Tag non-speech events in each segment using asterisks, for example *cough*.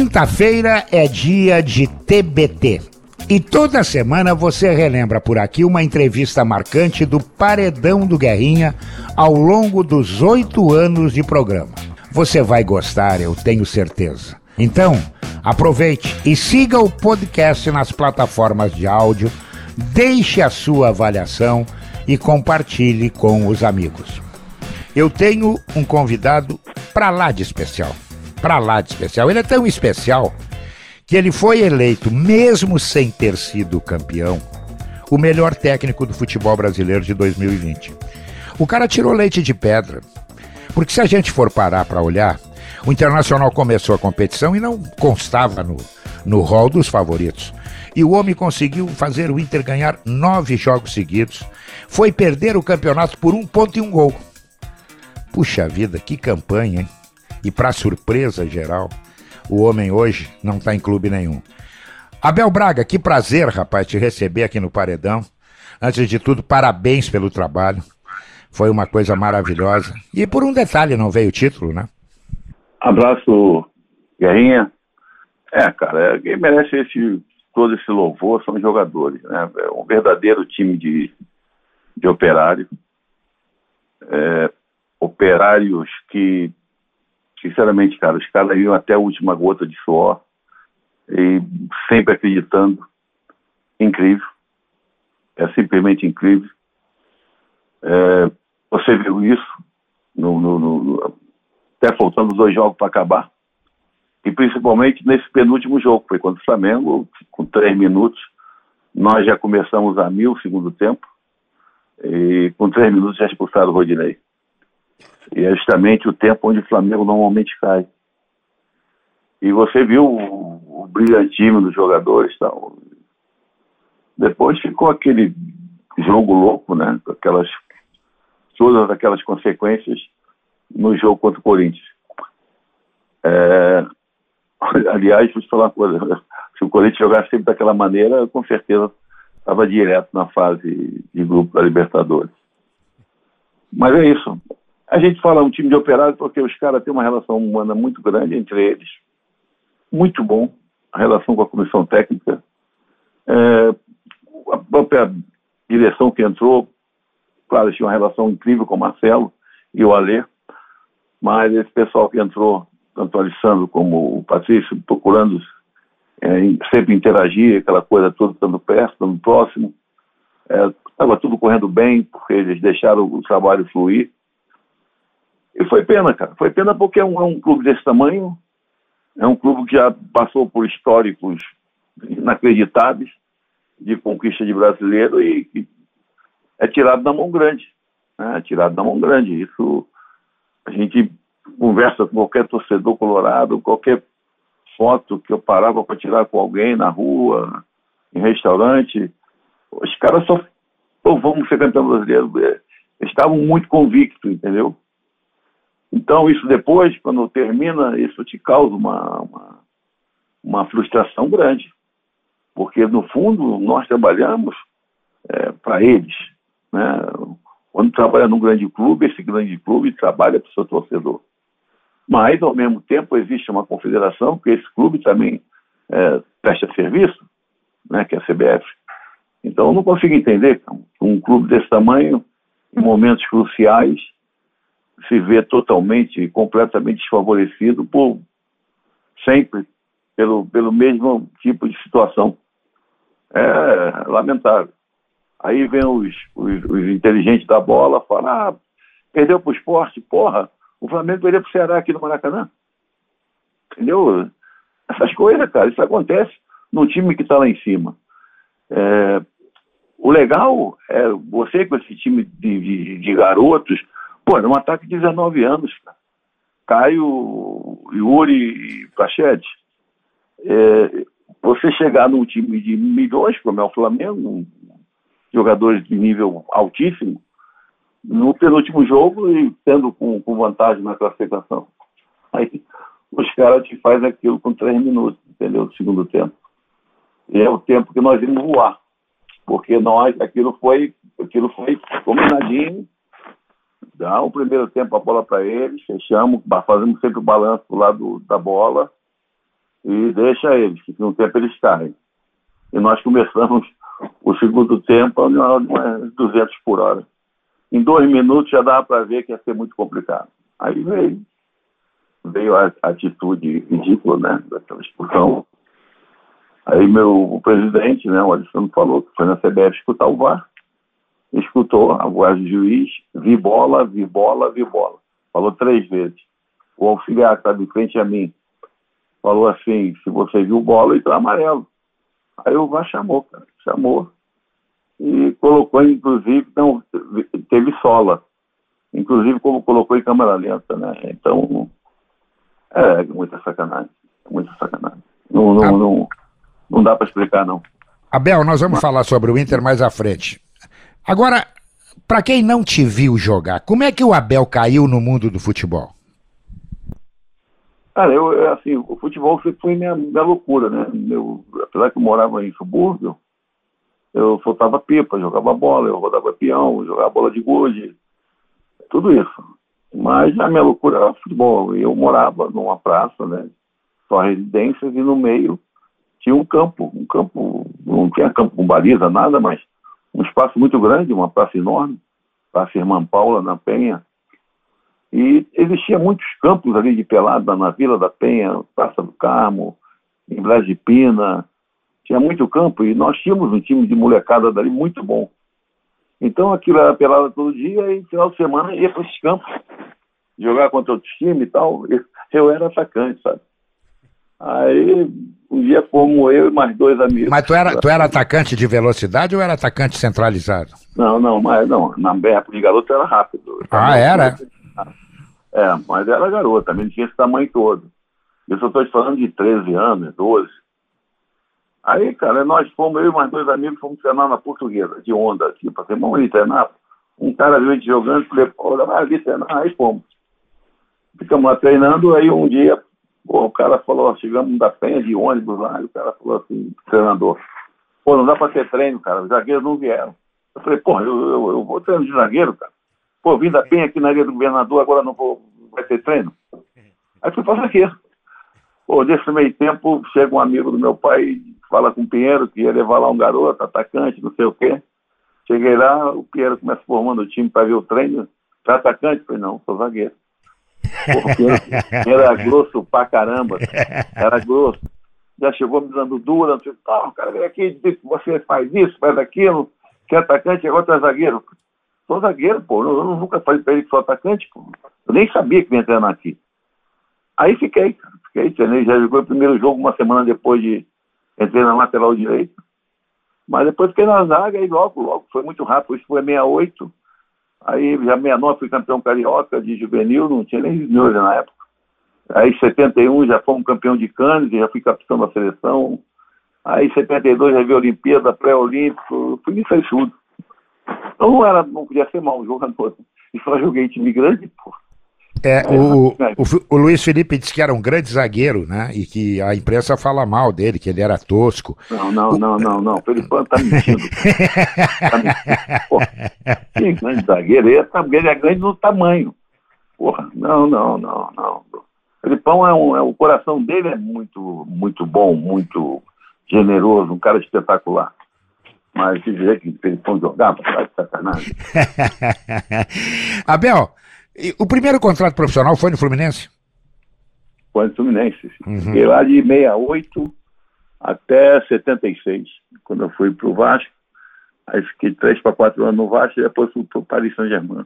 Quinta-feira é dia de TBT. E toda semana você relembra por aqui uma entrevista marcante do Paredão do Guerrinha ao longo dos oito anos de programa. Você vai gostar, eu tenho certeza. Então, aproveite e siga o podcast nas plataformas de áudio, deixe a sua avaliação e compartilhe com os amigos. Eu tenho um convidado para lá de especial. Para lá de especial. Ele é tão especial que ele foi eleito, mesmo sem ter sido campeão, o melhor técnico do futebol brasileiro de 2020. O cara tirou leite de pedra. Porque se a gente for parar para olhar, o Internacional começou a competição e não constava no, no hall dos favoritos. E o homem conseguiu fazer o Inter ganhar nove jogos seguidos. Foi perder o campeonato por um ponto e um gol. Puxa vida, que campanha, hein? E para surpresa geral, o homem hoje não está em clube nenhum. Abel Braga, que prazer, rapaz, te receber aqui no Paredão. Antes de tudo, parabéns pelo trabalho. Foi uma coisa maravilhosa. E por um detalhe, não veio o título, né? Abraço, Guerrinha. É, cara, quem merece esse, todo esse louvor são os jogadores, né? É um verdadeiro time de, de operário. É, operários que, sinceramente, cara, os caras iam até a última gota de suor e sempre acreditando. Incrível. É simplesmente incrível. É, você viu isso no, no, no, até faltando dois jogos para acabar. E principalmente nesse penúltimo jogo, foi contra o Flamengo, com três minutos. Nós já começamos a mil segundo tempo. E com três minutos já expulsaram o Rodinei. E é justamente o tempo onde o Flamengo normalmente cai. E você viu o, o brilhantismo dos jogadores tal. Depois ficou aquele jogo louco, né? Com aquelas, todas aquelas consequências no jogo contra o Corinthians. É, *laughs* aliás, vou te falar uma coisa. *laughs* Se o Corinthians jogasse sempre daquela maneira, com certeza estava direto na fase de grupo da Libertadores. Mas é isso. A gente fala um time de operário porque os caras têm uma relação humana muito grande entre eles. Muito bom. A relação com a comissão técnica. É, a própria direção que entrou, claro, tinha uma relação incrível com o Marcelo e o Alê. Mas esse pessoal que entrou, tanto o Alessandro como o Patrício, procurando é, sempre interagir, aquela coisa toda, estando perto, estando próximo. Estava é, tudo correndo bem, porque eles deixaram o trabalho fluir. E foi pena, cara. Foi pena porque é um, é um clube desse tamanho, é um clube que já passou por históricos inacreditáveis de conquista de brasileiro e, e é tirado da mão grande. Né? É tirado da mão grande. Isso a gente conversa com qualquer torcedor colorado, qualquer foto que eu parava para tirar com alguém na rua, em restaurante, os caras só oh, vamos ser campeão brasileiro. Estavam muito convictos, entendeu? Então, isso depois, quando termina, isso te causa uma, uma, uma frustração grande. Porque, no fundo, nós trabalhamos é, para eles. Né? Quando trabalha num grande clube, esse grande clube trabalha para o seu torcedor. Mas, ao mesmo tempo, existe uma confederação que esse clube também é, presta serviço, né, que é a CBF. Então, eu não consigo entender um clube desse tamanho, em momentos cruciais, se vê totalmente, completamente desfavorecido por sempre pelo, pelo mesmo tipo de situação. É lamentável. Aí vem os, os, os inteligentes da bola, falam, ah, perdeu para o esporte, porra, o Flamengo perdeu para o Ceará aqui no Maracanã. Entendeu? Essas coisas, cara, isso acontece num time que está lá em cima. É, o legal é você com esse time de, de, de garotos, Pô, era um ataque de 19 anos, cara. Caio, Yuri e Prachete. É, você chegar num time de milhões, como é o Flamengo, jogadores de nível altíssimo, no penúltimo jogo e tendo com, com vantagem na classificação. Aí os caras te fazem aquilo com três minutos, entendeu? Do segundo tempo. E é o tempo que nós vimos voar. Porque nós, aquilo foi, aquilo foi combinadinho, dá o primeiro tempo a bola para eles, fechamos, fazemos sempre o balanço do lado da bola e deixa eles, que no tempo eles caem. E nós começamos *laughs* o segundo tempo a umas 200 por hora. Em dois minutos já dava para ver que ia ser muito complicado. Aí veio, veio a atitude ridícula, né, daquela expulsão. Aí meu o presidente, né, o Alessandro falou que foi na CBF escutar o VAR. Escutou a voz do juiz, vi bola, vi bola, vi bola. Falou três vezes. O auxiliar que estava em frente a mim falou assim, se você viu bola, então é amarelo. Aí o VAR chamou, cara, chamou. E colocou, inclusive, não, teve sola. Inclusive, como colocou em câmera lenta, né? Então, é muita sacanagem. Muita sacanagem. Não, não, não, não dá para explicar, não. Abel, nós vamos falar sobre o Inter mais à frente. Agora, para quem não te viu jogar, como é que o Abel caiu no mundo do futebol? Cara, eu, assim, o futebol foi minha, minha loucura, né? Eu, apesar que eu morava em subúrbio, eu soltava pipa, jogava bola, eu rodava peão, jogava bola de gude, tudo isso. Mas a minha loucura era futebol. Eu morava numa praça, né? Só residências e no meio tinha um campo, um campo, não tinha campo com baliza, nada, mas um espaço muito grande, uma praça enorme, Praça Irmã Paula, na Penha, e existia muitos campos ali de pelada na Vila da Penha, Praça do Carmo, em Blas de Pina. Tinha muito campo e nós tínhamos um time de molecada dali muito bom. Então aquilo era pelada todo dia e final de semana ia para esses campos jogar contra outros times e tal. Eu era atacante, sabe? Aí, um dia como eu e mais dois amigos. Mas tu era, tu era atacante de velocidade ou era atacante centralizado? Não, não, mas não. Na época de garoto era rápido. Ah, era? É, mas era garota, também tinha esse tamanho todo. Isso eu estou falando de 13 anos, 12. Aí, cara, nós fomos, eu e mais dois amigos, fomos treinar na portuguesa, de onda aqui, para ter vamos ali treinar. Um cara viu a gente jogando, falei, olha, vai ali treinar, aí fomos. Ficamos lá treinando, aí um dia, pô, o cara falou, chegamos da penha de ônibus lá, e o cara falou assim, treinador, pô, não dá para ter treino, cara, os zagueiros não vieram. Eu falei, pô, eu, eu, eu vou treino de zagueiro, cara. Pô, vim da Penha aqui na área do governador, agora não vou, vai ter treino. Aí fui fazer aqui. Pô, nesse meio tempo, chega um amigo do meu pai, fala com o Pinheiro, que ia levar lá um garoto, atacante, não sei o quê. Cheguei lá, o Pinheiro começa formando o time para ver o treino. Tá atacante? Falei, não, sou zagueiro. O Pinheiro era grosso pra caramba. Era grosso. Já chegou me dando dura, não sei, oh, cara, vem aqui, você faz isso, faz aquilo, que é atacante, agora tu é zagueiro. Sou zagueiro, pô. Eu, eu nunca falei pra ele que sou atacante, pô. Eu nem sabia que ia treinar aqui. Aí fiquei, fiquei, treinei, já jogou o primeiro jogo uma semana depois de entrei na lateral direita. Mas depois fiquei na zaga e logo, logo, foi muito rápido. Isso foi 68. Aí já 69 fui campeão carioca de juvenil, não tinha nem juniores na época. Aí 71 já fomos campeão de Cannes, já fui capitão da seleção. Aí 72 já vi a Olimpíada, pré-olímpico, fui nisso aí tudo. Então não, era, não podia ser mau jogador. E *laughs* só joguei time grande, pô. É, o, o, o, Luiz Felipe disse que era um grande zagueiro, né? E que a imprensa fala mal dele, que ele era tosco. Não, não, não, não, não. O Felipão tá mentindo. tá mentindo. Porra, que grande zagueiro. Ele é, ele é grande no tamanho. Porra, não, não, não, não. O Felipão é um. É, o coração dele é muito, muito bom, muito generoso, um cara espetacular. Mas se dizer que eles vão jogar, para de sacanagem. *laughs* Abel, o primeiro contrato profissional foi no Fluminense? Foi no Fluminense. Uhum. Fiquei lá de 68 até 76, quando eu fui para o Vasco. Aí fiquei três para quatro anos no Vasco e depois fui para o Paris Saint-Germain.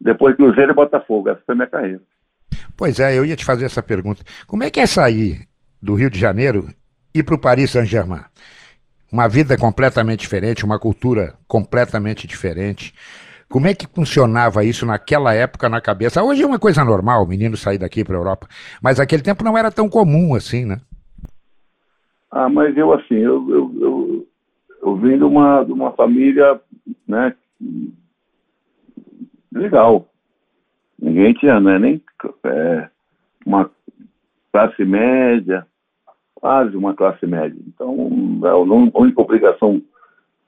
Depois Cruzeiro e Botafogo. Essa foi a minha carreira. Pois é, eu ia te fazer essa pergunta. Como é que é sair do Rio de Janeiro e para o Paris Saint-Germain? uma vida completamente diferente, uma cultura completamente diferente. Como é que funcionava isso naquela época na cabeça? Hoje é uma coisa normal, o menino sair daqui para a Europa, mas naquele tempo não era tão comum assim, né? Ah, mas eu assim, eu, eu, eu, eu vim de uma, de uma família, né, legal. Ninguém tinha, né, nem é, uma classe média, quase uma classe média. Então, é, a única obrigação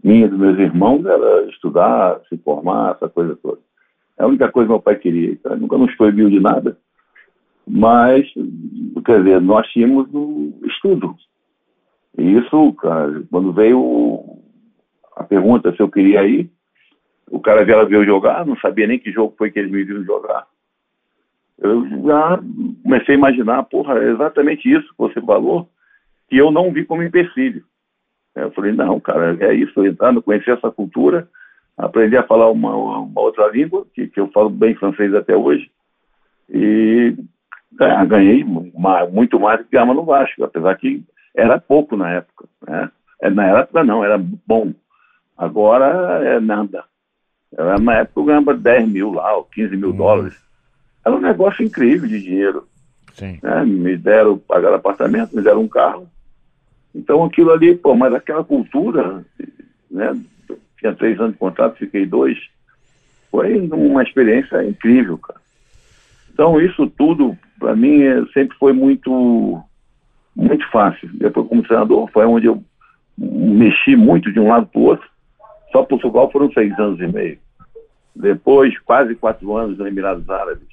minha e dos meus irmãos era estudar, se formar, essa coisa toda. É a única coisa que meu pai queria. Então, nunca nos proibiu de nada, mas quer dizer, nós tínhamos um estudo. E isso, cara, quando veio a pergunta se eu queria ir, o cara veio, veio jogar, não sabia nem que jogo foi que eles me viram jogar. Eu já comecei a imaginar, porra, é exatamente isso que você falou, que eu não vi como empecilho. Eu falei, não, cara, é isso, entrando, conhecer essa cultura, aprender a falar uma, uma outra língua, que, que, eu falo bem francês até hoje, e é, ganhei muito mais do que gama no Vasco, apesar que era pouco na época. Né? É, na época não, era bom. Agora é nada. Era, na época eu ganhava 10 mil lá, ou 15 mil uhum. dólares. Era um negócio incrível de dinheiro. Né? Me deram, pagaram apartamento, me deram um carro. Então aquilo ali, pô, mas aquela cultura, né? Tinha três anos de contrato, fiquei dois. Foi uma experiência incrível, cara. Então isso tudo, para mim, é, sempre foi muito, muito fácil. Depois como treinador, foi onde eu mexi muito de um lado para o outro. Só Portugal foram seis anos e meio. Depois, quase quatro anos nos Emirados Árabes.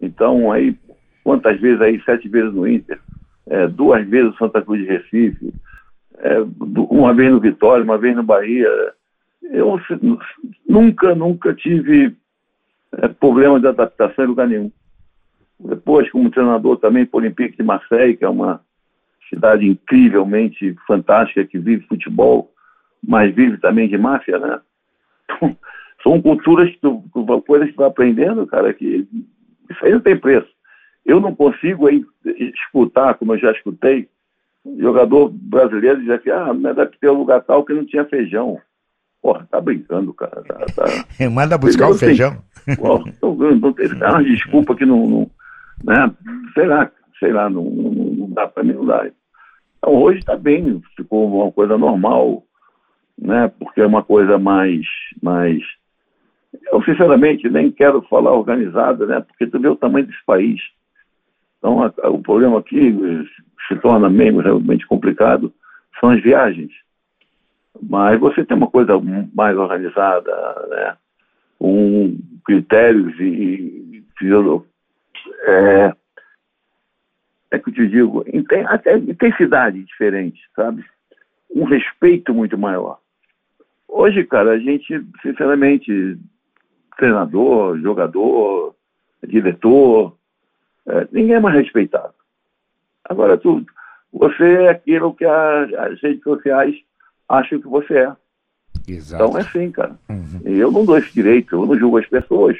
Então, aí, quantas vezes aí? Sete vezes no Inter, é, duas vezes no Santa Cruz de Recife, é, uma vez no Vitória, uma vez no Bahia. Eu nunca, nunca tive é, problema de adaptação em lugar nenhum. Depois, como treinador também para o Olympique de Marseille, que é uma cidade incrivelmente fantástica que vive futebol, mas vive também de máfia, né? *laughs* São culturas, coisas que tu vai aprendendo, cara, que isso aí não tem preço. Eu não consigo aí escutar, como eu já escutei, jogador brasileiro dizer que ah, me adaptei ao lugar tal que não tinha feijão. Porra, tá brincando, cara. Tá, tá... *laughs* Manda buscar o feijão. *laughs* Porra, não, não tem uma desculpa que não, não, né? Sei lá, sei lá, não, não, não dá para mim, não dá. Então hoje está bem, ficou uma coisa normal, né? Porque é uma coisa mais, mais eu, sinceramente, nem quero falar organizada, né? Porque tu vê o tamanho desse país. Então, a, a, o problema aqui se torna meio realmente complicado, são as viagens. Mas você tem uma coisa mais organizada, né? Com critérios e, e é, é que eu te digo, tem, até intensidade diferente, sabe? Um respeito muito maior. Hoje, cara, a gente, sinceramente, treinador, jogador, diretor, ninguém é mais respeitado. Agora, tu, você é aquilo que a, as redes sociais acham que você é. Exato. Então é assim, cara. Uhum. Eu não dou esse direito, eu não julgo as pessoas.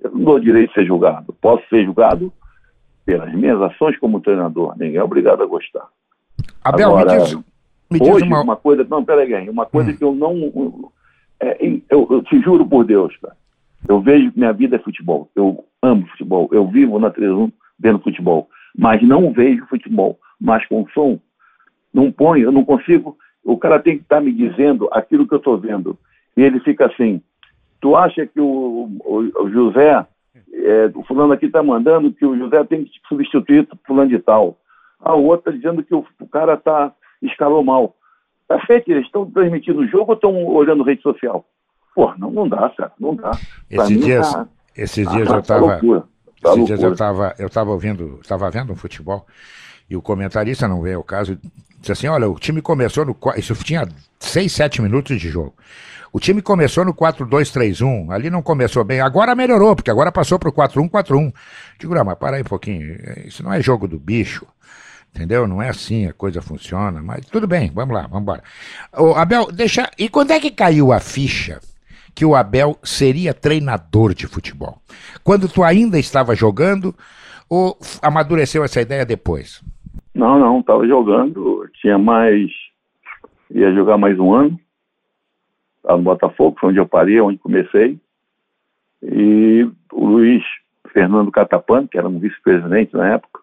Eu não dou direito de ser julgado. Posso ser julgado pelas minhas ações como treinador. Ninguém é obrigado a gostar. Abel, Agora, me diz, me hoje, diz uma... uma... coisa... Não, peraí, uma coisa hum. que eu não... É, eu, eu, te juro por Deus, cara. Eu vejo que minha vida é futebol. Eu amo futebol. Eu vivo na televisão vendo futebol. Mas não vejo futebol. Mas com som, não ponho, eu não consigo. O cara tem que estar tá me dizendo aquilo que eu estou vendo. E ele fica assim. Tu acha que o, o, o José, é, o fulano aqui está mandando que o José tem que substituir o fulano de tal. A outra dizendo que o, o cara tá, escalou mal. Tá feito, eles estão transmitindo o jogo ou estão olhando rede social? Pô, não, não dá, cara, não dá. Esses dias, tá, esses dias tá, eu estava. Tá esses dias eu estava eu tava ouvindo, estava vendo um futebol e o comentarista não veio o caso, disse assim: olha, o time começou no. Isso tinha 6, 7 minutos de jogo. O time começou no 4-2-3-1, ali não começou bem, agora melhorou, porque agora passou para o 4-1-4-1. Digo, não, mas para aí um pouquinho, isso não é jogo do bicho, entendeu? Não é assim, a coisa funciona, mas tudo bem, vamos lá, vamos embora. Ô, Abel, deixa. E quando é que caiu a ficha que o Abel seria treinador de futebol? Quando tu ainda estava jogando ou amadureceu essa ideia depois? Não, não, estava jogando, tinha mais, ia jogar mais um ano, no Botafogo, foi onde eu parei, onde comecei, e o Luiz Fernando Catapano, que era um vice-presidente na época,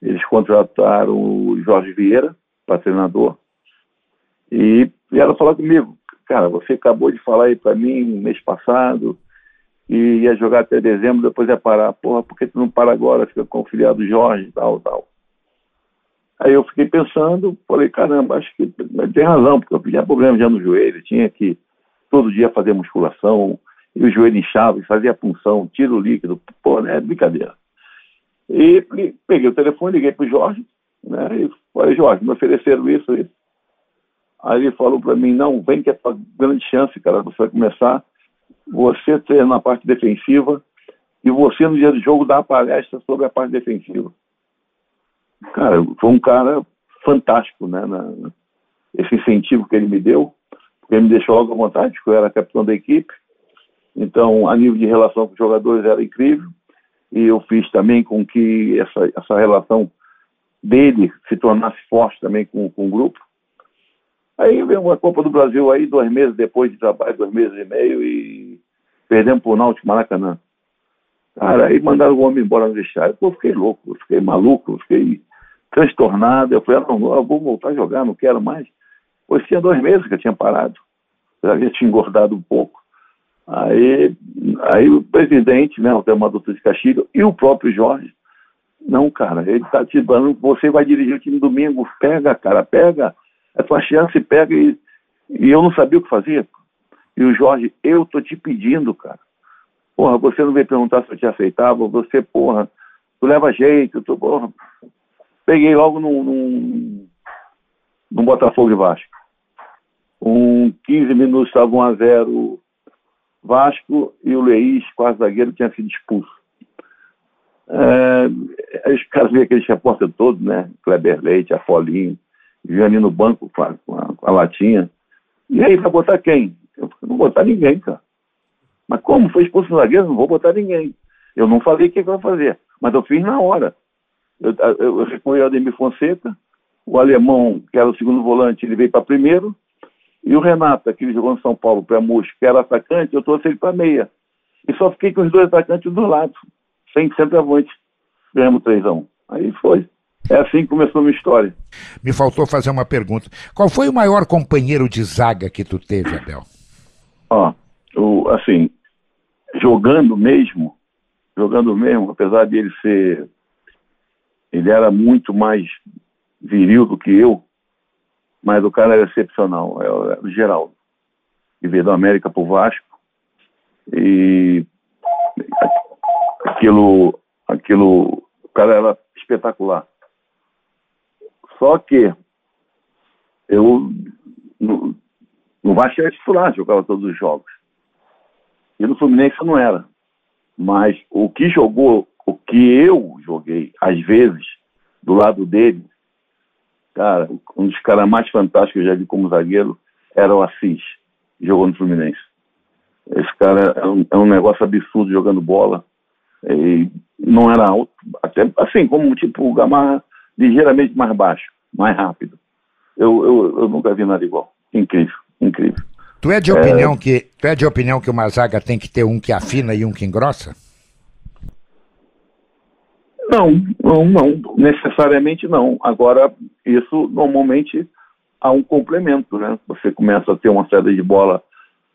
eles contrataram o Jorge Vieira para treinador, e vieram falar comigo, cara, você acabou de falar aí para mim mês passado e ia jogar até dezembro, depois ia parar. Porra, por que tu não para agora? Fica com o filiado Jorge e tal, tal. Aí eu fiquei pensando, falei, caramba, acho que tem razão, porque eu tinha problema já no joelho, tinha que todo dia fazer musculação, e o joelho inchava, fazia punção, tiro líquido, pô, é brincadeira. E peguei o telefone, liguei para o Jorge, né? E falei, Jorge, me ofereceram isso, isso. Aí ele falou para mim, não, vem que é tua grande chance, cara, você vai começar, você ter na parte defensiva e você no dia do jogo a palestra sobre a parte defensiva. Cara, foi um cara fantástico, né? Na, esse incentivo que ele me deu, porque ele me deixou logo à vontade, porque eu era capitão da equipe. Então, a nível de relação com os jogadores era incrível. E eu fiz também com que essa, essa relação dele se tornasse forte também com, com o grupo. Aí veio uma Copa do Brasil aí, dois meses depois de trabalho, dois meses e meio, e perdemos por Náutico Maracanã. Cara, aí mandaram o homem embora no vestiário. Pô, eu fiquei louco, eu fiquei maluco, eu fiquei transtornado. Eu falei, ah, não, eu vou voltar a jogar, não quero mais. Pois tinha dois meses que eu tinha parado. Eu já tinha engordado um pouco. Aí, aí o presidente, né, o Teodoro de Castilho, e o próprio Jorge, não, cara, ele está te dando, você vai dirigir o time domingo, pega, cara, pega, é tua chance, pega e, e eu não sabia o que fazer. E o Jorge, eu tô te pedindo, cara. Porra, você não veio perguntar se eu te aceitava, você, porra, tu leva jeito, tu, porra. Peguei logo num, num, num Botafogo e Vasco. Um 15 minutos estava 1 a 0 Vasco e o Leís, quase zagueiro, tinha sido expulso. É, os caras viram aquele repórter todo, né? Kleber Leite, Afolinho, ali no banco com a, com, a, latinha. E aí, vai botar quem? Eu não vou botar ninguém, cara. Mas como? Foi expulso o zagueiro? Não vou botar ninguém. Eu não falei o que, que eu ia fazer, mas eu fiz na hora. Eu, eu, eu ao Ademir Fonseca, o alemão, que era o segundo volante, ele veio para primeiro, e o Renato, que jogou no São Paulo para Mus, que era atacante, eu trouxe ele para meia. E só fiquei com os dois atacantes do lado, sem centroavante. Ganhamos 3 a 1 Aí foi. É assim que começou a minha história. Me faltou fazer uma pergunta. Qual foi o maior companheiro de zaga que tu teve, Abel? Ó, o, assim, jogando mesmo, jogando mesmo, apesar de ele ser. Ele era muito mais viril do que eu, mas o cara era excepcional, era o Geraldo. E veio da América pro Vasco. E aquilo, aquilo, o cara era espetacular. Só que eu no, no Vasco era titular, jogava todos os jogos. E no Fluminense não era. Mas o que jogou, o que eu joguei, às vezes, do lado dele, cara, um dos caras mais fantásticos que eu já vi como zagueiro era o Assis, jogou no Fluminense. Esse cara é um, é um negócio absurdo jogando bola. E não era alto, até assim, como tipo o Gamarra, ligeiramente mais baixo, mais rápido. Eu, eu, eu nunca vi nada igual. Incrível, incrível. Tu é de opinião é... que tu é de opinião que uma zaga tem que ter um que afina e um que engrossa? Não, não, não, necessariamente não. Agora, isso normalmente há um complemento, né? Você começa a ter uma saída de bola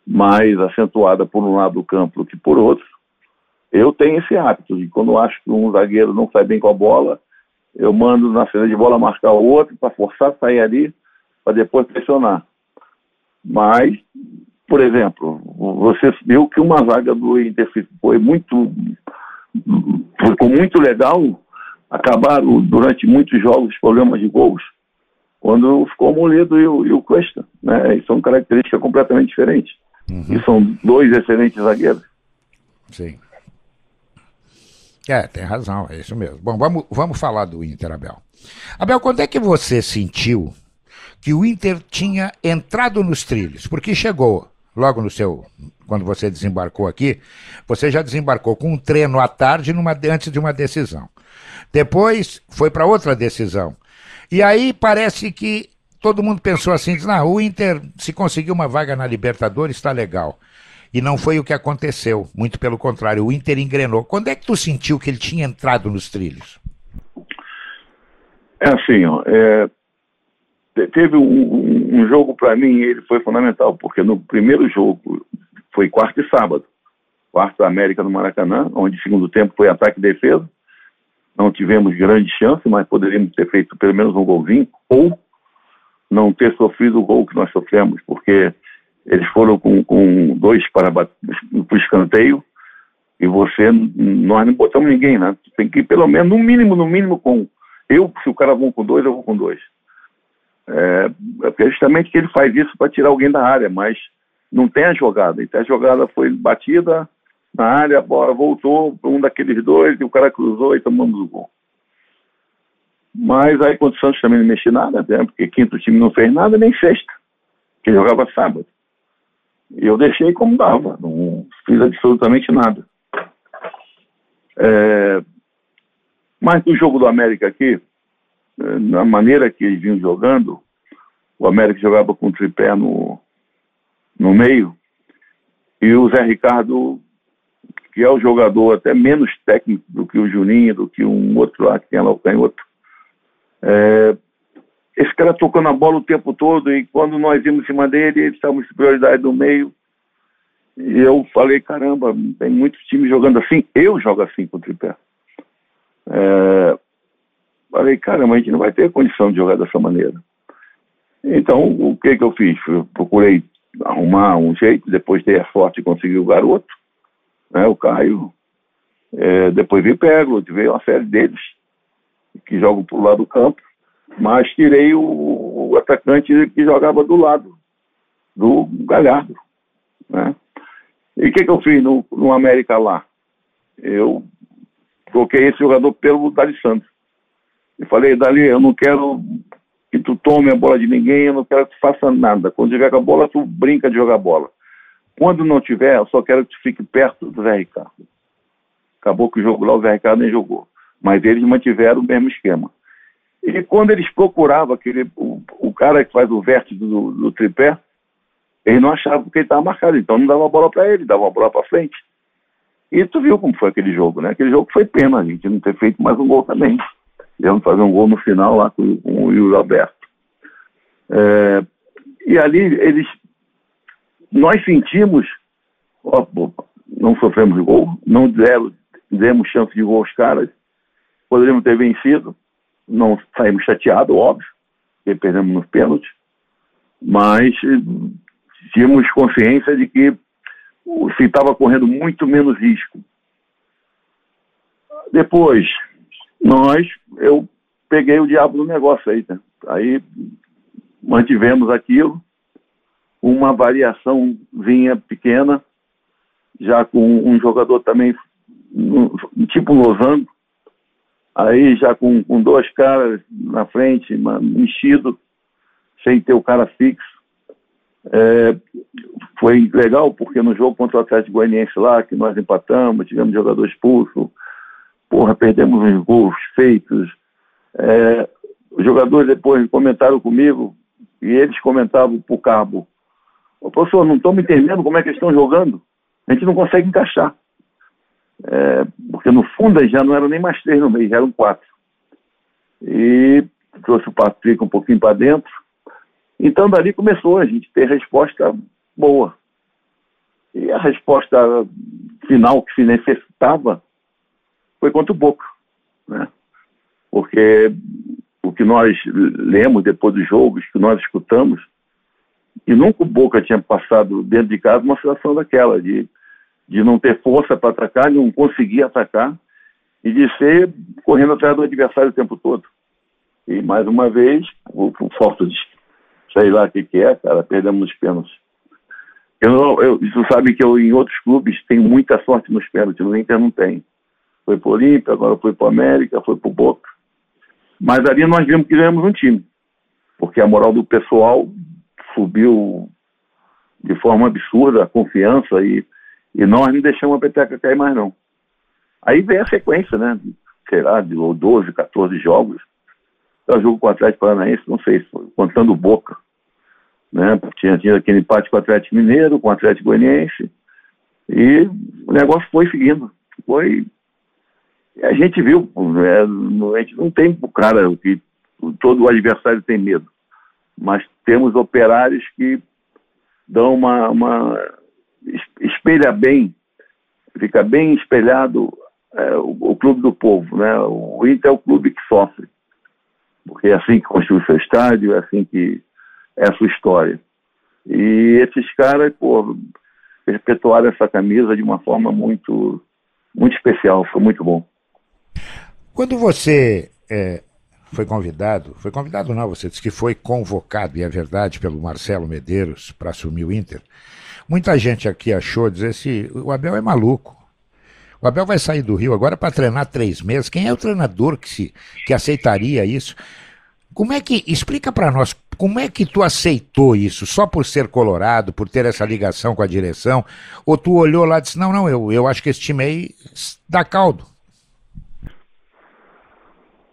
mais acentuada por um lado do campo do que por outro. Eu tenho esse hábito de quando acho que um zagueiro não sai bem com a bola, eu mando na saída de bola marcar o outro para forçar a sair ali, para depois pressionar. Mas, por exemplo, você viu que uma vaga do Inter foi muito. ficou muito legal. Acabaram durante muitos jogos problemas de gols. Quando ficou o Moledo e o, e o Cuesta. Né? E são características completamente diferentes. Uhum. E são dois excelentes zagueiros. Sim. É, tem razão, é isso mesmo. Bom, vamos, vamos falar do Inter, Abel. Abel, quando é que você sentiu que o Inter tinha entrado nos trilhos, porque chegou logo no seu, quando você desembarcou aqui, você já desembarcou com um treino à tarde numa, antes de uma decisão. Depois foi para outra decisão. E aí parece que todo mundo pensou assim, diz, não, o Inter, se conseguir uma vaga na Libertadores, está legal. E não foi o que aconteceu, muito pelo contrário, o Inter engrenou. Quando é que tu sentiu que ele tinha entrado nos trilhos? É assim, ó, é, teve um, um jogo para mim, ele foi fundamental, porque no primeiro jogo foi quarta e sábado. Quarta América no Maracanã, onde segundo tempo foi ataque e defesa. Não tivemos grande chance, mas poderíamos ter feito pelo menos um golzinho, ou não ter sofrido o gol que nós sofremos, porque eles foram com, com dois para o escanteio, E você, nós não botamos ninguém, né? Tem que ir pelo menos, no mínimo, no mínimo com. Eu, se o cara vão com dois, eu vou com dois. É, é justamente que ele faz isso para tirar alguém da área, mas não tem a jogada. Então a jogada foi batida na área, a bola voltou para um daqueles dois, e o cara cruzou e tomamos o gol. Mas aí quando o Santos também não mexeu nada, né? porque quinto time não fez nada, nem sexta, que jogava sábado. Eu deixei como dava, não fiz absolutamente nada. É, mas no jogo do América aqui, na maneira que eles vinham jogando, o América jogava com o tripé no, no meio, e o Zé Ricardo, que é o jogador até menos técnico do que o Juninho, do que um outro lá que tem lá o canhoto, é, esse cara tocando a bola o tempo todo e quando nós vimos em cima dele, eles estavam em prioridade no meio. E eu falei, caramba, tem muitos times jogando assim, eu jogo assim com o tripé. É, falei, caramba, a gente não vai ter condição de jogar dessa maneira. Então, o que que eu fiz? Eu procurei arrumar um jeito, depois dei a sorte de conseguir o garoto, né, o Caio. É, depois veio Pego, veio uma série deles que jogam para o lado do campo mas tirei o, o atacante que jogava do lado do Galhardo. Né? E o que, que eu fiz no, no América lá? Eu troquei esse jogador pelo Dali Santos. E falei, Dali, eu não quero que tu tome a bola de ninguém, eu não quero que tu faça nada. Quando tiver com a bola, tu brinca de jogar bola. Quando não tiver, eu só quero que tu fique perto do Zé Ricardo. Acabou que o jogo lá, o Zé Ricardo nem jogou. Mas eles mantiveram o mesmo esquema. E quando eles procuravam aquele, o, o cara que faz o vértice do, do tripé, eles não achavam que ele estava marcado, então não dava a bola para ele, dava a bola para frente. E tu viu como foi aquele jogo, né? Aquele jogo foi pena a gente não ter feito mais um gol também. Tivemos fazer um gol no final lá com, com o Yuri Alberto. É, e ali eles, nós sentimos, ó, não sofremos gol, não deram, demos chance de gol aos caras, poderíamos ter vencido, não saímos chateados, óbvio, porque perdemos nos pênaltis, mas eh, tínhamos consciência de que se estava correndo muito menos risco. Depois, nós, eu peguei o diabo do negócio aí, né? Aí mantivemos aquilo, uma variação vinha pequena, já com um jogador também, tipo losango, Aí já com, com dois caras na frente, mexido, sem ter o cara fixo. É, foi legal porque no jogo contra o Atlético Goianiense lá, que nós empatamos, tivemos jogador expulso, porra, perdemos uns gols feitos. É, os jogadores depois comentaram comigo e eles comentavam pro cabo. Professor, não estão me entendendo como é que eles estão jogando. A gente não consegue encaixar. É, porque no fundo já não eram nem mais três no meio, já eram quatro. E trouxe o Patrick um pouquinho para dentro. Então dali começou a gente ter resposta boa. E a resposta final que se necessitava foi contra o Boca. Né? Porque o que nós lemos depois dos jogos, que nós escutamos, e nunca o Boca tinha passado dentro de casa uma situação daquela, de de não ter força para atacar, não conseguir atacar e de ser correndo atrás do adversário o tempo todo. E mais uma vez, o, o de sei lá o que, que é, cara, perdemos os pênaltis. Eu, eu, isso sabe que eu em outros clubes tenho muita sorte nos pênaltis, no Inter não tem. Foi para o Olímpia, agora foi para o América, foi para o Boca. Mas ali nós vimos que ganhamos um time, porque a moral do pessoal subiu de forma absurda, a confiança e e nós não deixamos a peteca cair mais, não. Aí vem a sequência, né? Sei lá, de 12, 14 jogos. Eu jogo com o Atlético Paranaense, não sei, contando boca. Né? Tinha, tinha aquele empate com o Atlético Mineiro, com o Atlético Goianiense. E o negócio foi seguindo. Foi. A gente viu, né? a gente não tem o cara que todo adversário tem medo. Mas temos operários que dão uma, uma espelha bem, fica bem espelhado é, o, o, clube do povo, né? O Inter é o clube que sofre, porque é assim que construiu seu estádio, é assim que é a sua história. E esses caras, pô, perpetuaram essa camisa de uma forma muito, muito especial, foi muito bom. Quando você é, foi convidado, foi convidado não, você disse que foi convocado, e é verdade, pelo Marcelo Medeiros para assumir o Inter. Muita gente aqui achou, dizer assim, o Abel é maluco. O Abel vai sair do Rio agora para treinar três meses. Quem é o treinador que, se, que aceitaria isso? Como é que. Explica para nós, como é que tu aceitou isso? Só por ser colorado, por ter essa ligação com a direção? Ou tu olhou lá e disse: não, não, eu, eu acho que esse time aí dá caldo?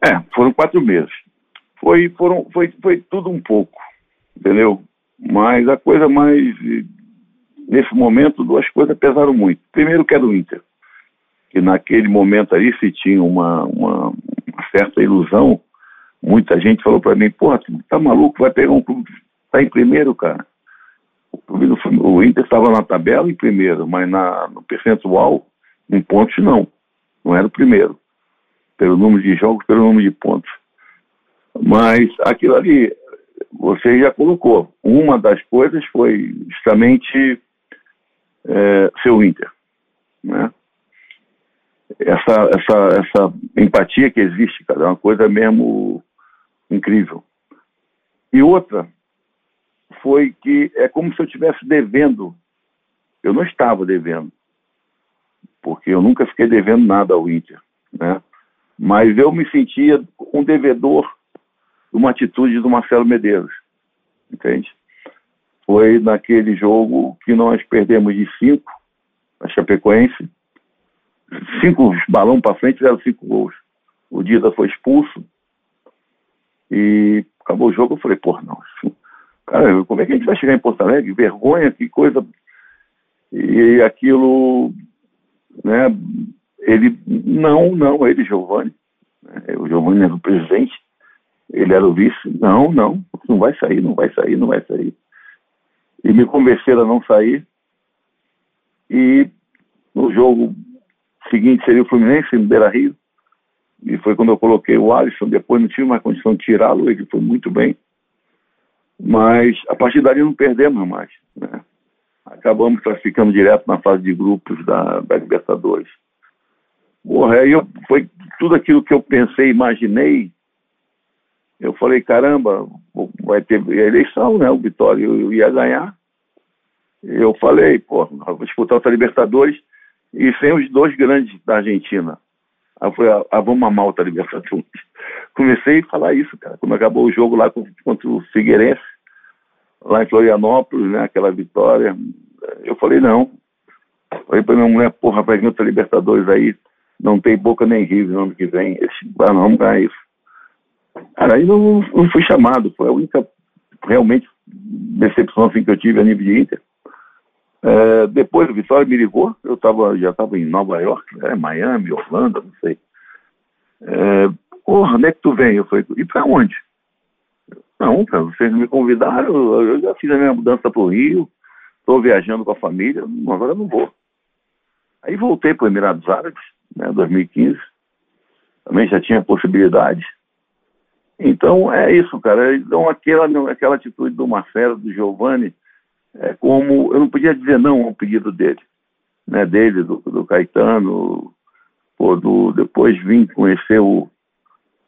É, foram quatro meses. Foi, foram, foi, foi tudo um pouco, entendeu? Mas a coisa mais. Nesse momento, duas coisas pesaram muito. Primeiro, que era o Inter. Que naquele momento ali se tinha uma, uma, uma certa ilusão. Muita gente falou para mim: tu tá maluco, vai pegar um clube. Tá em primeiro, cara. O, o Inter estava na tabela em primeiro, mas na, no percentual, em pontos, não. Não era o primeiro pelo número de jogos, pelo número de pontos. Mas aquilo ali, você já colocou. Uma das coisas foi justamente é, seu Inter. Né? Essa, essa, essa empatia que existe, cara, é uma coisa mesmo incrível. E outra foi que é como se eu estivesse devendo. Eu não estava devendo, porque eu nunca fiquei devendo nada ao Inter. Né? Mas eu me sentia um devedor de uma atitude do Marcelo Medeiros, entende? Foi naquele jogo que nós perdemos de cinco, a Chapecoense, cinco balão para frente, fizeram cinco gols. O Dida foi expulso e acabou o jogo. Eu falei, pô, não, cara, como é que a gente vai chegar em Porto Alegre? Vergonha, que coisa. E aquilo, né, ele, não, não, ele, Giovanni, né, o Giovanni era o presidente, ele era o vice, não, não, não vai sair, não vai sair, não vai sair. E me convenceram a não sair, e no jogo seguinte seria o Fluminense, no Beira Rio, e foi quando eu coloquei o Alisson, depois não tive mais condição de tirá-lo, ele foi muito bem. Mas a partir dali não perdemos mais. Né? Acabamos classificando direto na fase de grupos da, da Libertadores. Porra, aí eu, foi tudo aquilo que eu pensei, imaginei. Eu falei, caramba, vai ter eleição, né? O Vitória eu, eu ia ganhar. Eu falei, pô, vou disputar outra Libertadores e sem os dois grandes da Argentina. Aí eu falei, ah, ah vamos amar outra Libertadores. *laughs* Comecei a falar isso, cara. Quando acabou o jogo lá contra o Figueirense, lá em Florianópolis, né? Aquela vitória. Eu falei, não. Falei pra minha mulher, porra, vai vir outra Libertadores aí não tem boca nem rio no ano que vem. Esse, não, ganhar isso. Cara, aí não, não fui chamado, foi a única realmente decepção assim, que eu tive a nível de Inter. É, depois o Vitória me ligou, eu tava, já estava em Nova York, né, Miami, Orlando, não sei. É, Porra, onde é que tu vem? Eu falei, e pra onde? Não, cara, vocês me convidaram, eu já fiz a minha mudança pro Rio, estou viajando com a família, agora não vou. Aí voltei para os Emirados Árabes, né, 2015, também já tinha possibilidade. Então é isso, cara. Então aquela, aquela atitude do Marcelo, do Giovanni, é como eu não podia dizer não ao pedido dele, né, dele, do, do Caetano, pô, do, depois vim conhecer o,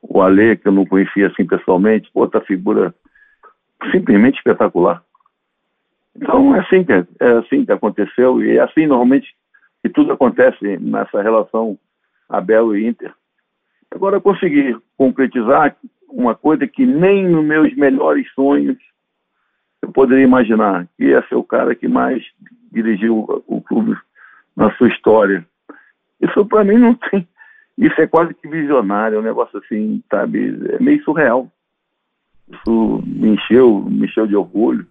o Ale, que eu não conhecia assim pessoalmente, outra figura simplesmente espetacular. Então é assim que, é assim que aconteceu e é assim normalmente e tudo acontece nessa relação Abel e Inter. Agora, consegui concretizar uma coisa que nem nos meus melhores sonhos eu poderia imaginar, que ia ser o cara que mais dirigiu o clube na sua história. Isso para mim não tem. Isso é quase que visionário, é um negócio assim, sabe? É meio surreal. Isso me encheu, me encheu de orgulho.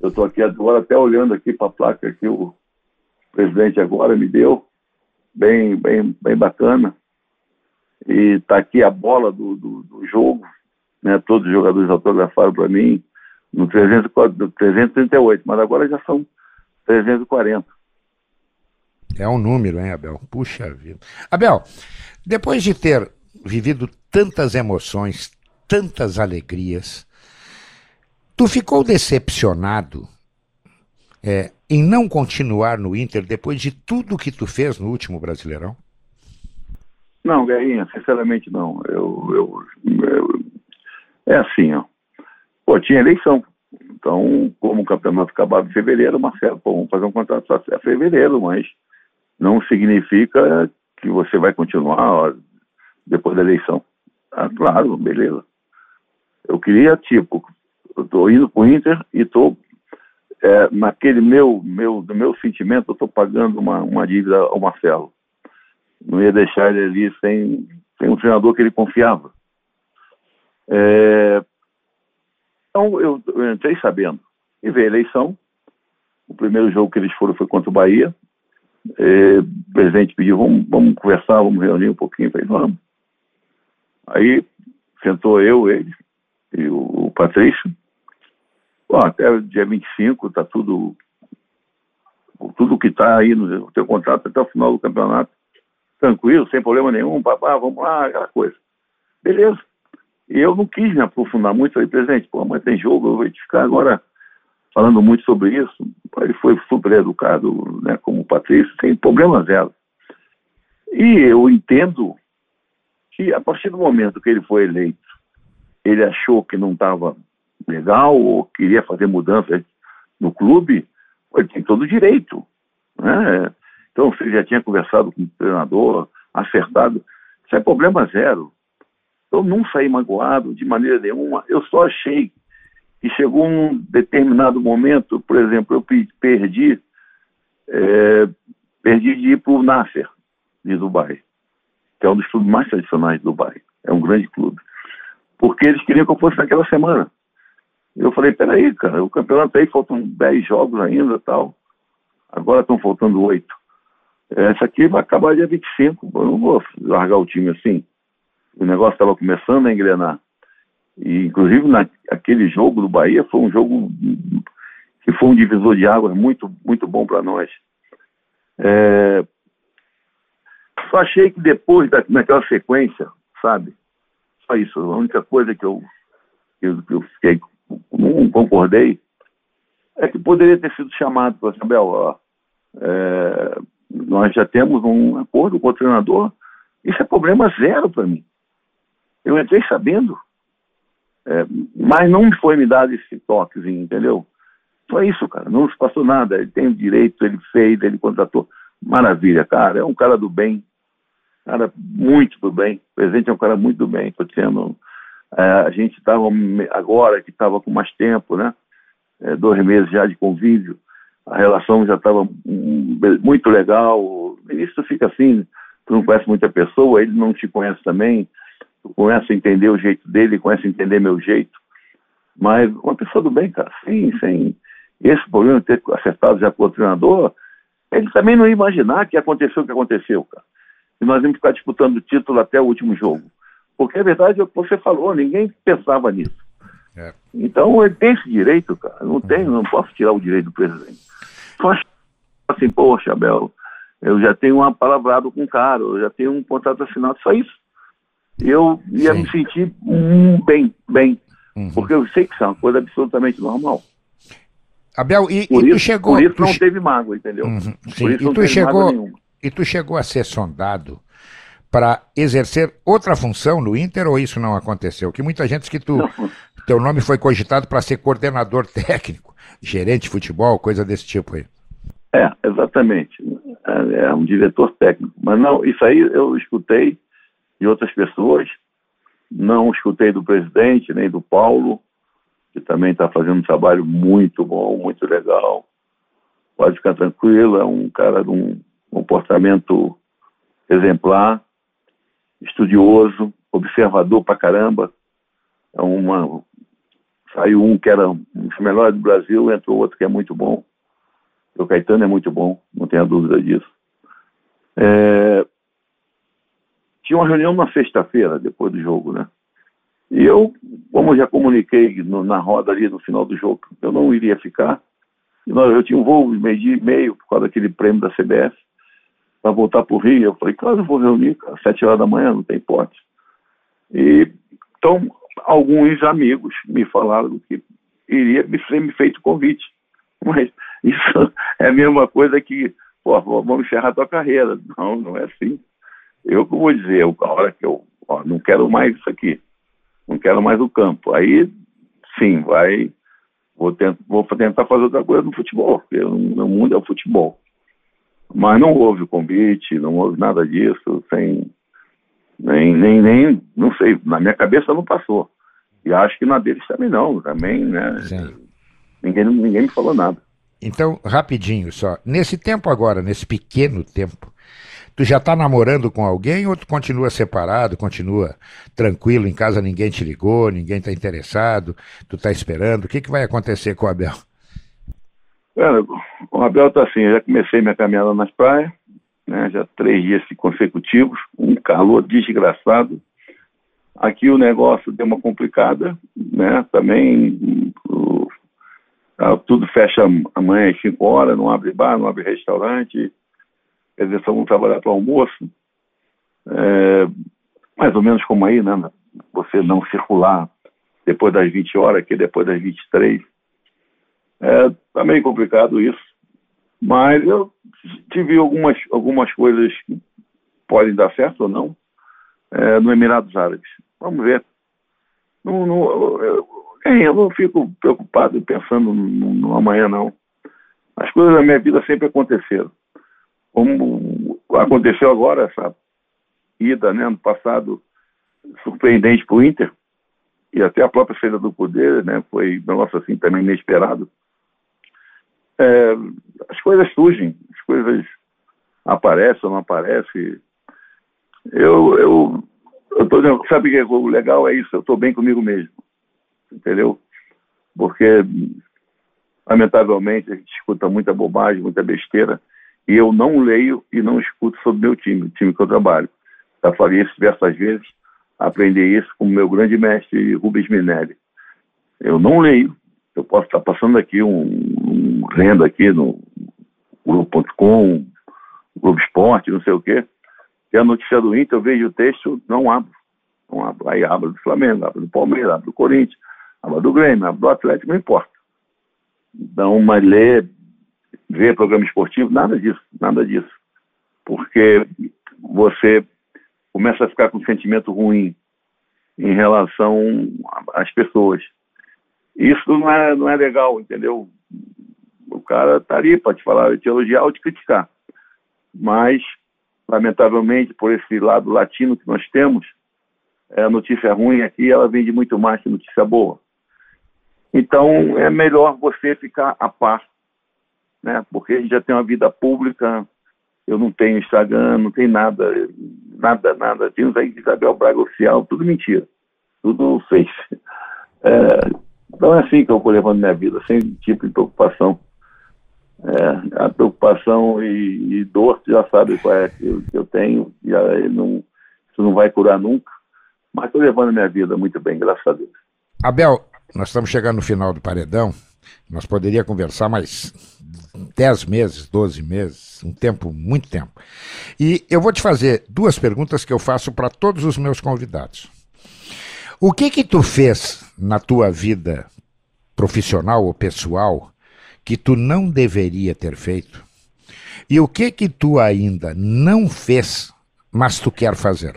Eu estou aqui agora até olhando aqui para a placa que o presidente agora me deu, bem, bem, bem bacana. E está aqui a bola do, do, do, jogo, né? Todos os jogadores autografaram para mim no 338, mas agora já são 340. É um número, hein, Abel? Puxa vida. Abel, depois de ter vivido tantas emoções, tantas alegrias, tu ficou decepcionado é, em não continuar no Inter depois de tudo que tu fez no último Brasileirão? Não, Guerrinha, sinceramente não. Eu, eu, eu, é assim, ó. Pô, tinha eleição. Então, como o campeonato acabava em fevereiro, Marcelo, pô, vamos fazer um contrato só até fevereiro, mas não significa que você vai continuar ó, depois da eleição. Ah, claro, beleza. Eu queria, tipo, eu tô indo pro Inter e tô é, naquele meu, meu, do meu sentimento, eu tô pagando uma, uma dívida ao Marcelo. Não ia deixar ele ali sem, sem um treinador que ele confiava. É, então eu, eu, entrei sabendo. E veio a eleição. O primeiro jogo que eles foram foi contra o Bahia. É, o presidente pediu, vamos, vamos conversar, vamos reunir um pouquinho. Eu falei, vamos. Aí sentou eu, ele e o, o Patrício. Bom, até o dia 25 está tudo. Tudo que está aí no teu contrato até o final do campeonato. Tranquilo, sem problema nenhum, papá, vamos lá, aquela coisa. Beleza. E eu não quis me aprofundar muito, falei, presidente, pô, mas tem jogo, eu vou te ficar agora falando muito sobre isso. Ele foi super educado, né, como Patrício, sem problema zero. E eu entendo que a partir do momento que ele foi eleito, ele achou que não estava legal ou queria fazer mudanças no clube, ele tem todo o direito. Né? Então, ele já tinha conversado com o treinador, acertado, isso é problema zero. Eu não saí magoado de maneira nenhuma, eu só achei que chegou um determinado momento, por exemplo, eu perdi, é, perdi de ir para o Nasser, de Dubai que é um dos clubes mais tradicionais do Dubai. É um grande clube. Porque eles queriam que eu fosse naquela semana. Eu falei, peraí, cara, o campeonato aí faltam 10 jogos ainda tal. Agora estão faltando 8. Essa aqui vai acabar dia 25. Eu não vou largar o time assim. O negócio estava começando a engrenar. E, inclusive, naquele jogo do Bahia foi um jogo que foi um divisor de águas muito, muito bom para nós. É, só achei que depois, da, naquela sequência, sabe? Só isso. A única coisa que eu, que que eu fiquei, não concordei, é que poderia ter sido chamado para é, nós já temos um acordo com o treinador, isso é problema zero para mim. Eu entrei sabendo, é, mas não foi me dado esse toquezinho, entendeu? Só isso, cara, não se passou nada, ele tem o direito, ele fez, ele contratou. Maravilha, cara, é um cara do bem, cara muito do bem. O presidente é um cara muito do bem. Estou dizendo, a gente estava agora que estava com mais tempo, né? É, dois meses já de convívio, a relação já estava muito legal. O ministro fica assim, tu não conhece muita pessoa, ele não te conhece também, tu conhece entender o jeito dele, conhece entender meu jeito. Mas uma pessoa do bem, cara, sem, sem esse problema de ter acertado já com o treinador, ele também não ia imaginar que aconteceu o que aconteceu, cara e nós íamos ficar disputando o título até o último jogo. Porque a verdade é o que você falou, ninguém pensava nisso. É. Então ele tem esse direito, cara. Não tem, não posso tirar o direito do presidente. Só assim, poxa, Abel, eu já tenho uma palavrado com o cara, eu já tenho um contrato assinado, só isso. Eu ia Sim. me sentir um, bem, bem. Uhum. Porque eu sei que isso é uma coisa absolutamente normal. Abel, e, por e isso, tu chegou. Por isso não teve mágoa, entendeu? Uhum. Por isso e tu chegou. E tu chegou a ser sondado para exercer outra função no Inter ou isso não aconteceu? Que muita gente diz que tu, teu nome foi cogitado para ser coordenador *laughs* técnico, gerente de futebol, coisa desse tipo aí. É, exatamente. É, é um diretor técnico. Mas não, isso aí eu escutei de outras pessoas, não escutei do presidente, nem do Paulo, que também está fazendo um trabalho muito bom, muito legal. Pode ficar tranquilo, é um cara de um comportamento exemplar, estudioso, observador pra caramba. É uma, saiu um que era um dos melhores do Brasil, entrou outro que é muito bom. O Caetano é muito bom, não tenha dúvida disso. É... Tinha uma reunião na sexta-feira, depois do jogo, né? E eu, como já comuniquei no, na roda ali no final do jogo, eu não iria ficar. Eu tinha um voo de meio dia e meio por causa daquele prêmio da CBF para voltar para o Rio. Eu falei, claro, eu vou reunir, às sete horas da manhã, não tem hipótese. E, então, alguns amigos me falaram que iria me ser me feito convite. *laughs* Mas Isso é a mesma coisa que, pô, vamos encerrar a tua carreira. Não, não é assim. Eu que vou dizer, a hora que eu ó, não quero mais isso aqui, não quero mais o campo. Aí, sim, vai, vou, tentar, vou tentar fazer outra coisa no futebol, porque o meu mundo é o futebol. Mas não houve convite, não houve nada disso, sem, nem, nem, nem, não sei, na minha cabeça não passou. E acho que na deles também não, também, né? Sim. Ninguém, ninguém me falou nada. Então, rapidinho só. Nesse tempo agora, nesse pequeno tempo, tu já tá namorando com alguém ou tu continua separado, continua tranquilo, em casa ninguém te ligou, ninguém tá interessado, tu tá esperando? O que, que vai acontecer com o Abel? Cara, o Abel tá assim, eu já comecei minha caminhada nas praias, né, já três dias consecutivos, um calor desgraçado, Aqui o negócio deu uma complicada, né? Também o, tudo fecha amanhã às 5 horas, não abre bar, não abre restaurante, quer dizer, só vão trabalhar para almoço. É, mais ou menos como aí, né? Você não circular depois das 20 horas, que depois das 23. É, tá meio complicado isso. Mas eu tive algumas, algumas coisas que podem dar certo ou não é, no Emirados Árabes. Vamos ver. Não, não, eu, eu não fico preocupado pensando no, no, amanhã, não. As coisas da minha vida sempre aconteceram. Como aconteceu agora, essa ida né, no passado surpreendente para o Inter, e até a própria saída do poder, né, foi um negócio assim também inesperado. É, as coisas surgem, as coisas aparecem ou não aparecem. Eu, eu eu tô sabe que é o legal? É isso, eu estou bem comigo mesmo. Entendeu? Porque, lamentavelmente, a gente escuta muita bobagem, muita besteira, e eu não leio e não escuto sobre meu time, o time que eu trabalho. Já falei isso diversas vezes, aprendi isso com o meu grande mestre Rubens Minelli. Eu não leio, eu posso estar passando aqui um, um lendo aqui no Globo.com, Globo Esporte, não sei o quê, e a notícia do Inter, eu vejo o texto, não abro. Não abro. Aí abro do Flamengo, abro do Palmeiras, abro do Corinthians, abro do Grêmio, abro do Atlético, não importa. Então, mas ler, ver programa esportivo, nada disso, nada disso. Porque você começa a ficar com um sentimento ruim em relação às pessoas. Isso não é, não é legal, entendeu? O cara tá ali para te falar, te elogiar ou te criticar. Mas lamentavelmente, por esse lado latino que nós temos, é, a notícia ruim aqui, ela vende muito mais que notícia boa. Então, é melhor você ficar a par, né? Porque a gente já tem uma vida pública, eu não tenho Instagram, não tem nada, nada, nada. Temos aí Isabel Braga Oficial, tudo mentira, tudo fake. É, então é assim que eu vou levando minha vida, sem tipo de preocupação. É, a preocupação e, e, dor, você já sabe qual é que eu, que eu tenho, já não, isso não vai curar nunca, mas estou levando minha vida muito bem, graças a Deus. Abel, nós estamos chegando no final do paredão, nós poderíamos conversar mais 10 meses, 12 meses, um tempo, muito tempo. E eu vou te fazer duas perguntas que eu faço para todos os meus convidados. O que que tu fez na tua vida profissional ou pessoal que tu não deveria ter feito? E o que que tu ainda não fez, mas tu quer fazer?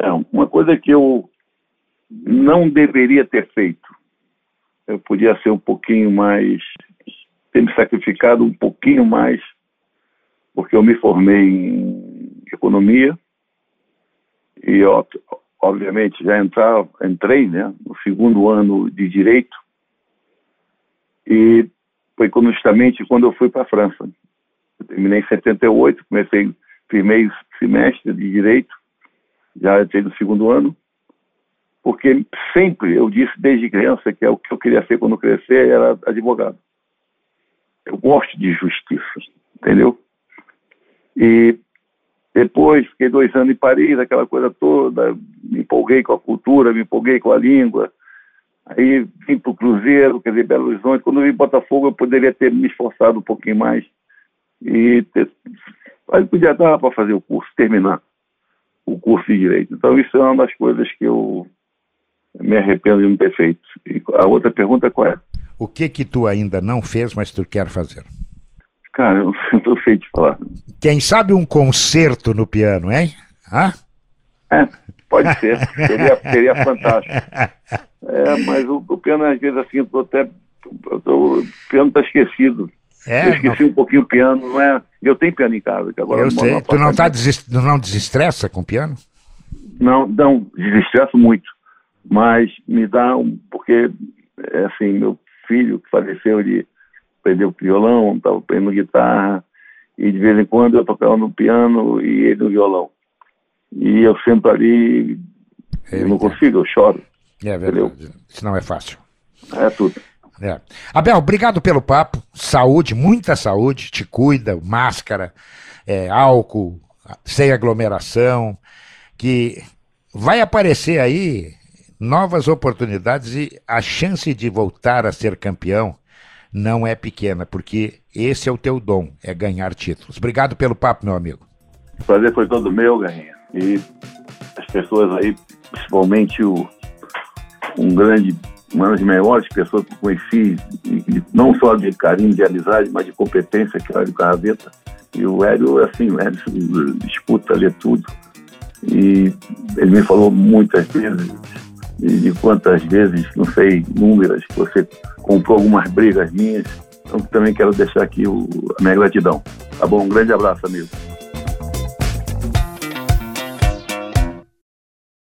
É, uma coisa que eu não deveria ter feito. Eu podia ser um pouquinho mais, ter me sacrificado um pouquinho mais, porque eu me formei em economia e, obviamente, já entrar, entrei né, no segundo ano de direito e foi justamente quando eu fui para a França. Eu terminei em 78, comecei primeiro semestre de Direito, já entrei no segundo ano, porque sempre eu disse desde criança que é o que eu queria ser quando crescer era advogado. Eu gosto de justiça, entendeu? E depois fiquei dois anos em Paris, aquela coisa toda, me empolguei com a cultura, me empolguei com a língua, Aí vim para o Cruzeiro, quer dizer, Belo Horizonte. Quando eu vim para Botafogo, eu poderia ter me esforçado um pouquinho mais. E ter... Aí podia dar para fazer o curso, terminar o curso de Direito. Então, isso é uma das coisas que eu me arrependo de não ter feito. E a outra pergunta qual é? O que que tu ainda não fez, mas tu quer fazer? Cara, eu tô feio de falar. Quem sabe um concerto no piano, hein? Hã? É, pode ser. seria, seria fantástico. É, mas o, o piano, às vezes, assim, eu tô até. Eu tô, o piano tá esquecido. É, eu esqueci não- um pouquinho o piano, não é? Eu tenho piano em casa, que agora eu sei. Tu não, tá apartamento. deses- tu não desestressa com piano? Não, não, desestresso muito. Mas me dá um. Porque, é assim, meu filho que faleceu, ele perdeu o violão, estava aprendendo guitarra, e de vez em quando eu tocava no piano e ele no violão. E eu sempre ali, Eu eu não consigo, eu choro. É verdade. Isso não é fácil. É tudo. É. Abel, obrigado pelo papo. Saúde, muita saúde. Te cuida, máscara, é, álcool, sem aglomeração. Que vai aparecer aí novas oportunidades e a chance de voltar a ser campeão não é pequena, porque esse é o teu dom, é ganhar títulos. Obrigado pelo papo, meu amigo. O prazer foi todo meu, Garrinha. E as pessoas aí, principalmente o, um grande, uma das melhores pessoas que eu conheci, não só de carinho, de amizade, mas de competência, que é o Hélio Carraveta. E o Hélio, assim, o Hélio disputa, lê tudo. E ele me falou muitas vezes, de, de quantas vezes, não sei, inúmeras, que você comprou algumas brigas minhas. Então também quero deixar aqui o, a minha gratidão. Tá bom? Um grande abraço, amigo.